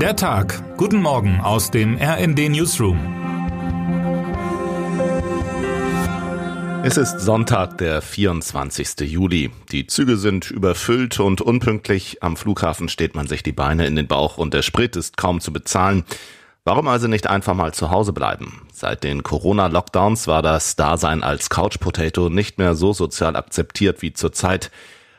Der Tag. Guten Morgen aus dem RND Newsroom. Es ist Sonntag, der 24. Juli. Die Züge sind überfüllt und unpünktlich. Am Flughafen steht man sich die Beine in den Bauch und der Sprit ist kaum zu bezahlen. Warum also nicht einfach mal zu Hause bleiben? Seit den Corona-Lockdowns war das Dasein als Couch Potato nicht mehr so sozial akzeptiert wie zurzeit.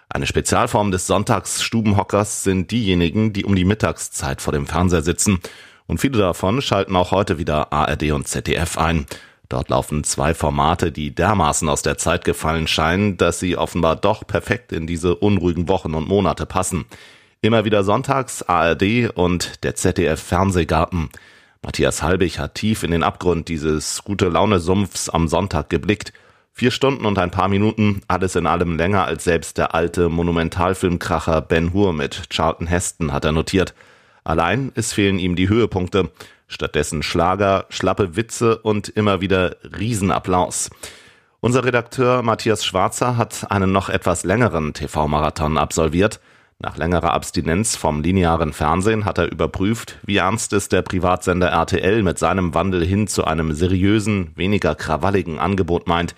Eine Spezialform des Sonntagsstubenhockers sind diejenigen, die um die Mittagszeit vor dem Fernseher sitzen. Und viele davon schalten auch heute wieder ARD und ZDF ein. Dort laufen zwei Formate, die dermaßen aus der Zeit gefallen scheinen, dass sie offenbar doch perfekt in diese unruhigen Wochen und Monate passen. Immer wieder sonntags ARD und der ZDF Fernsehgarten. Matthias Halbig hat tief in den Abgrund dieses gute Laune Sumpfs am Sonntag geblickt Vier Stunden und ein paar Minuten, alles in allem länger als selbst der alte Monumentalfilmkracher Ben Hur mit Charlton Heston, hat er notiert. Allein, es fehlen ihm die Höhepunkte. Stattdessen Schlager, schlappe Witze und immer wieder Riesenapplaus. Unser Redakteur Matthias Schwarzer hat einen noch etwas längeren TV-Marathon absolviert. Nach längerer Abstinenz vom linearen Fernsehen hat er überprüft, wie ernst es der Privatsender RTL mit seinem Wandel hin zu einem seriösen, weniger krawalligen Angebot meint.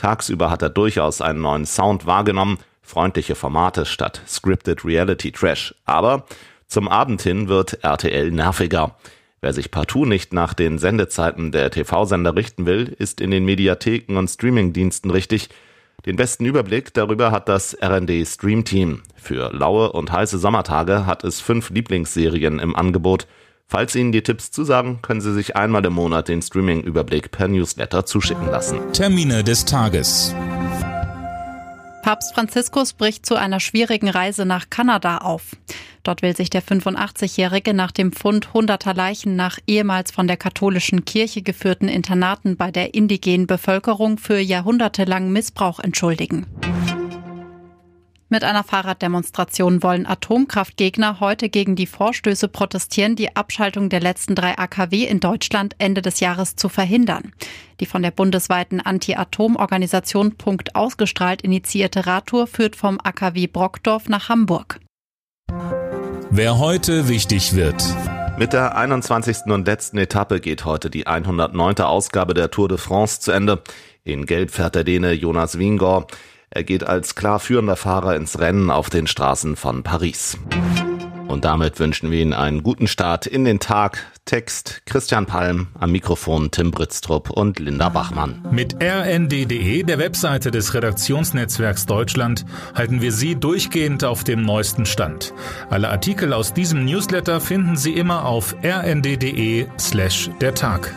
Tagsüber hat er durchaus einen neuen Sound wahrgenommen, freundliche Formate statt Scripted Reality Trash. Aber zum Abend hin wird RTL nerviger. Wer sich partout nicht nach den Sendezeiten der TV-Sender richten will, ist in den Mediatheken und Streamingdiensten richtig. Den besten Überblick darüber hat das RND Stream Team. Für laue und heiße Sommertage hat es fünf Lieblingsserien im Angebot. Falls Ihnen die Tipps zusagen, können Sie sich einmal im Monat den Streaming-Überblick per Newsletter zuschicken lassen. Termine des Tages. Papst Franziskus bricht zu einer schwierigen Reise nach Kanada auf. Dort will sich der 85-Jährige nach dem Fund hunderter Leichen nach ehemals von der katholischen Kirche geführten Internaten bei der indigenen Bevölkerung für jahrhundertelangen Missbrauch entschuldigen. Mit einer Fahrraddemonstration wollen Atomkraftgegner heute gegen die Vorstöße protestieren, die Abschaltung der letzten drei AKW in Deutschland Ende des Jahres zu verhindern. Die von der bundesweiten Anti-Atom-Organisation Punkt ausgestrahlt initiierte Radtour führt vom AKW Brockdorf nach Hamburg. Wer heute wichtig wird. Mit der 21. und letzten Etappe geht heute die 109. Ausgabe der Tour de France zu Ende. In Gelb fährt der Däne Jonas Wingor. Er geht als klar führender Fahrer ins Rennen auf den Straßen von Paris. Und damit wünschen wir Ihnen einen guten Start in den Tag. Text Christian Palm, am Mikrofon Tim Britztrup und Linda Bachmann. Mit rnd.de, der Webseite des Redaktionsnetzwerks Deutschland, halten wir Sie durchgehend auf dem neuesten Stand. Alle Artikel aus diesem Newsletter finden Sie immer auf rnd.de slash der Tag.